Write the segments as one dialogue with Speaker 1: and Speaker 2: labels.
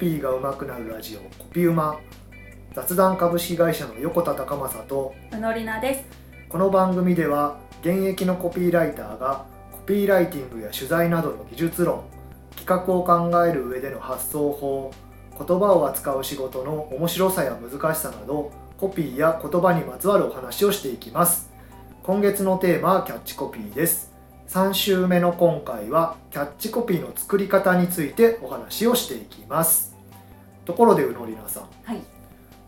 Speaker 1: ピーが上手くなるラジオコピウマ。雑談株式会社の横田隆正と
Speaker 2: うのりなです。
Speaker 1: この番組では現役のコピーライターがコピーライティングや取材などの技術論企画を考える上での発想法言葉を扱う仕事の面白さや難しさなどコピーや言葉にまつわるお話をしていきます。今月のテーマはキャッチコピーです3週目の今回はキャッチコピーの作り方についてお話をしていきますところでうのりなさん
Speaker 2: はい。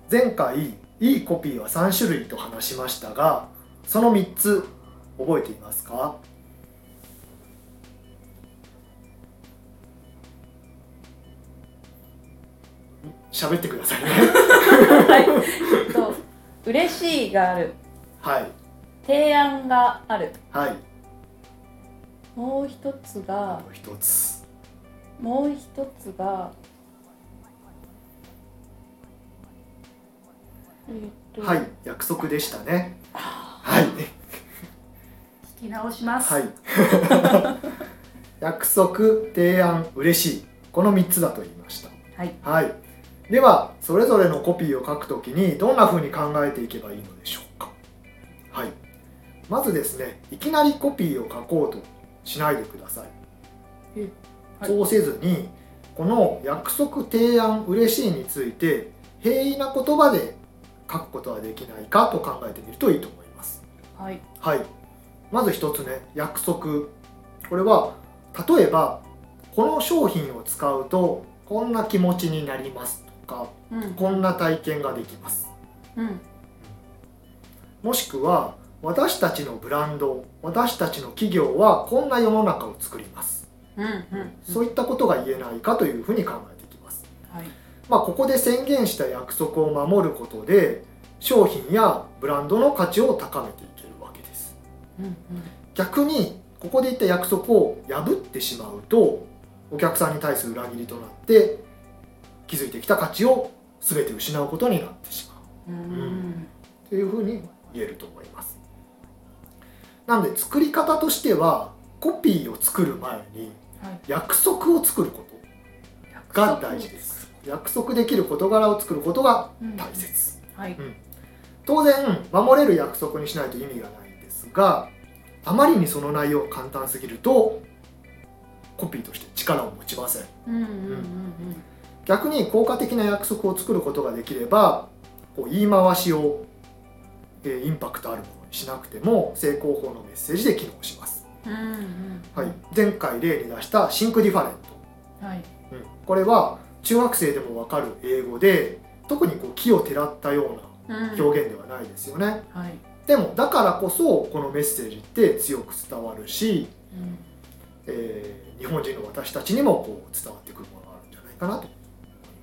Speaker 1: 前回いいコピーは3種類と話しましたがその3つ覚えていますか？喋ってくださいね
Speaker 2: はい。えっと嬉しいがある。
Speaker 1: はい
Speaker 2: 提案がある。
Speaker 1: はい
Speaker 2: もう一つが
Speaker 1: あと一つ。
Speaker 2: もう一つがえっと
Speaker 1: はい約束でしたね。はい。
Speaker 2: 聞き直します。
Speaker 1: はい。約束提案嬉しい。この3つだと言いました。
Speaker 2: はい。
Speaker 1: はい、ではそれぞれのコピーを書くときにどんな風に考えていけばいいのでしょうか。はい。まずですねいきなりコピーを書こうとしないでください、
Speaker 2: えはい。
Speaker 1: そうせずにこの約束提案嬉しいについて平易な言葉で書くことはできないかと考えてみるといいと思います。
Speaker 2: はい。
Speaker 1: はい。まず一つね約束。これは例えばこの商品を使うとこんな気持ちになりますとか
Speaker 2: うん。
Speaker 1: こんな体験ができます。
Speaker 2: うん。
Speaker 1: もしくは私たちのブランド私たちの企業はこんな世の中を作ります
Speaker 2: うん。うん。
Speaker 1: そういったことが言えないかというふうに考えていきます
Speaker 2: はい。
Speaker 1: まあここで宣言した約束を守ることで商品やブランドの価値を高めていけるわけです
Speaker 2: うん。うん。
Speaker 1: 逆にここで言った約束を破ってしまうとお客さんに対する裏切りとなって築いてきた価値を全て失うことになってしまう
Speaker 2: うん。
Speaker 1: というふうに言えると思いますなので作り方としてはコピーを作る前に
Speaker 2: はい。
Speaker 1: 約束を作ることが大事です約束できる事柄を作ることが
Speaker 2: うん
Speaker 1: 大切
Speaker 2: はい。
Speaker 1: 当然守れる約束にしないと意味がないんですがあまりにその内容が簡単すぎるとコピーとして力を持ちません
Speaker 2: うん。うん。うん。
Speaker 1: 逆に効果的な約束を作ることができればこう言い回しを、えーインパクトあるものにしなくても正攻法のメッセージで機能します、
Speaker 2: うん。うん。
Speaker 1: はい、前回例に出した Think different、
Speaker 2: はい。
Speaker 1: うんこれは中学生でもわかる英語で特にこう奇をてらったような
Speaker 2: うん。
Speaker 1: 表現ではないですよね、
Speaker 2: はい。
Speaker 1: でもだからこそこのメッセージって強く伝わるし、
Speaker 2: うん。
Speaker 1: えー日本人の私たちにもこう伝わってくるものがあるんじゃないかなと思い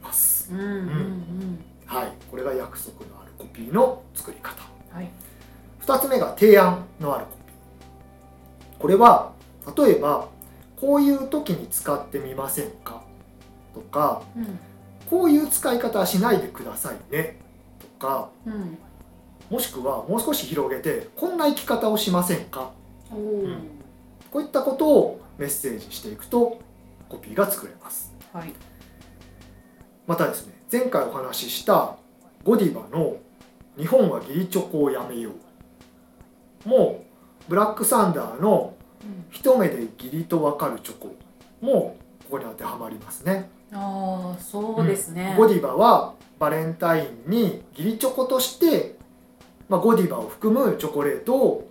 Speaker 1: ます。
Speaker 2: うん。うん。うん。
Speaker 1: はい、これが約束のあるコピーの作り方。
Speaker 2: はい。
Speaker 1: 2つ目が提案のあるコピー。これは例えばこういう時に使ってみませんか？とか
Speaker 2: うん。
Speaker 1: こういう使い方はしないでくださいねとか
Speaker 2: うん。
Speaker 1: もしくはもう少し広げてこんな生き方をしませんか？
Speaker 2: おお。
Speaker 1: こういったことをメッセージしていくとコピーが作れます
Speaker 2: はい。
Speaker 1: またですね前回お話ししたゴディバの「日本は義理チョコをやめよう」もブラックサンダーの
Speaker 2: うん。
Speaker 1: 「一目で義理とわかるチョコ」もここに当てはまりますね
Speaker 2: ああ、そうですね。
Speaker 1: ゴディバはバレンタインに義理チョコとして、まあ、ゴディバを含むチョコレートを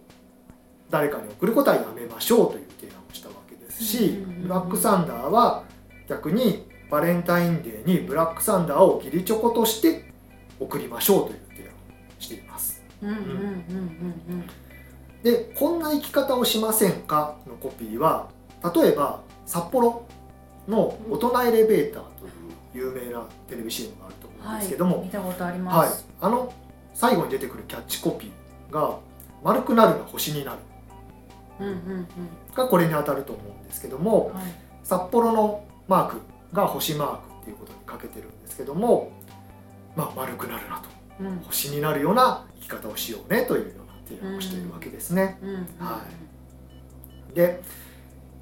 Speaker 1: 誰かに送ることはやめましょうという提案をしたわけですし
Speaker 2: うんうんうんうん
Speaker 1: ブラックサンダーは逆にバレンタインデーにブラックサンダーを義理チョコとして送りましょうという提案をしています。
Speaker 2: うんうんうんうん
Speaker 1: でこんな生き方をしませんか？のコピーは例えば札幌の大人エレベーターという有名なテレビ CM があると
Speaker 2: うん。
Speaker 1: 思うん
Speaker 2: はい。
Speaker 1: ですけども、
Speaker 2: 見たことありま
Speaker 1: はい
Speaker 2: す。、
Speaker 1: あの最後に出てくるキャッチコピーが「丸くなるが星になる
Speaker 2: うんうんうん。」
Speaker 1: がこれに当たると思うんですけども
Speaker 2: はい。
Speaker 1: 札幌のマークが星マークっていうことにかけてるんですけども、まあ、丸くなるなと
Speaker 2: うん。
Speaker 1: 星になるような生き方をしようねというような提案をしているわけですね。はで、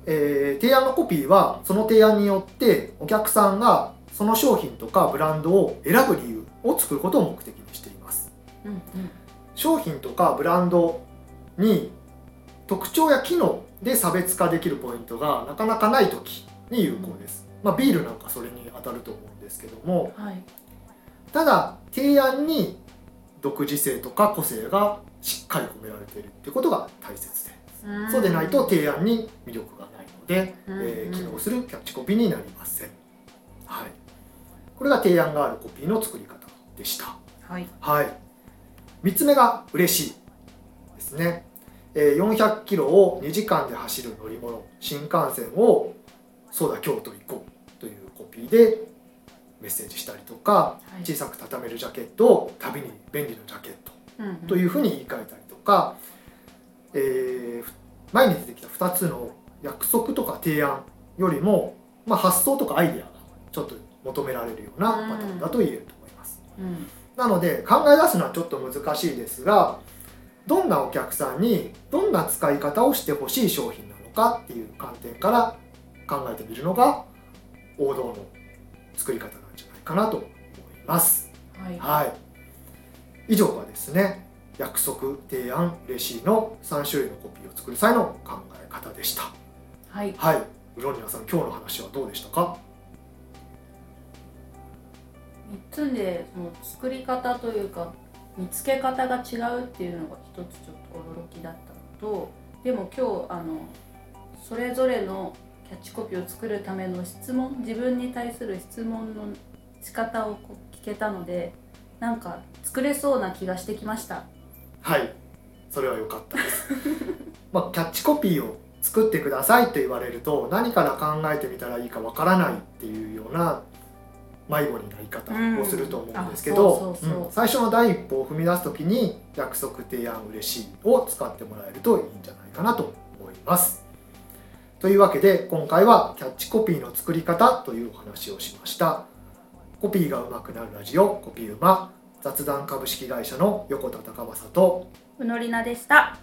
Speaker 1: えー提案のコピーはその提案によってお客さんがその商品とかブランドを選ぶ理由を作ることを目的にしています。
Speaker 2: うんうん
Speaker 1: 商品とかブランドに特徴や機能で差別化できるポイントがなかなかない時に有効です、まあ、ビールなんかそれに当たると思うんですけども。
Speaker 2: はい。
Speaker 1: ただ提案に独自性とか個性がしっかり込められているっていうことが大切で。
Speaker 2: うん。
Speaker 1: そうでないと提案に魅力がないので、
Speaker 2: うん。
Speaker 1: えー機能するキャッチコピーになりません、はい、これが提案があるコピーの作り方でした。
Speaker 2: はい。
Speaker 1: はい。3つ目が嬉しいですね、えー400キロを2時間で走る乗り物新幹線をそうだ京都行こうというコピーでメッセージしたりとか
Speaker 2: はい。
Speaker 1: 小さく畳めるジャケットを旅に便利なジャケットというふうに言い換えたりとか、えー前に出てきた2つの約束とか提案よりも、まあ、発想とかアイデアがちょっと求められるようなパターンだと言えると思います。
Speaker 2: うん
Speaker 1: なので考え出すのはちょっと難しいですがどんなお客さんにどんな使い方をしてほしい商品なのかっていう観点から考えてみるのが王道の作り方なんじゃないかなと思います。
Speaker 2: はい
Speaker 1: はい。以上がですね、約束、提案、嬉しいの3種類のコピーを作る際の考え方でした。
Speaker 2: はい
Speaker 1: はい。ウロニアさん、今日の話はどうでしたか
Speaker 2: ？3つでその作り方というか見つけ方が違うっていうのが一つちょっと驚きだったのとでも今日あのそれぞれのキャッチコピーを作るための質問自分に対する質問の仕方を聞けたのでなんか作れそうな気がしてきました
Speaker 1: はい。それは良かったです。まあ、キャッチコピーを作ってくださいと言われると、何から考えてみたらいいかわからないっていうような迷子になり方をすると思うんですけど、最初の第一歩を踏み出す時に約束提案嬉しいを使ってもらえるといいんじゃないかなと思います。というわけで今回はキャッチコピーの作り方というお話をしました。コピーが上手くなるラジオコピーうま雑談株式会社の横田隆正と
Speaker 2: うのりなでした。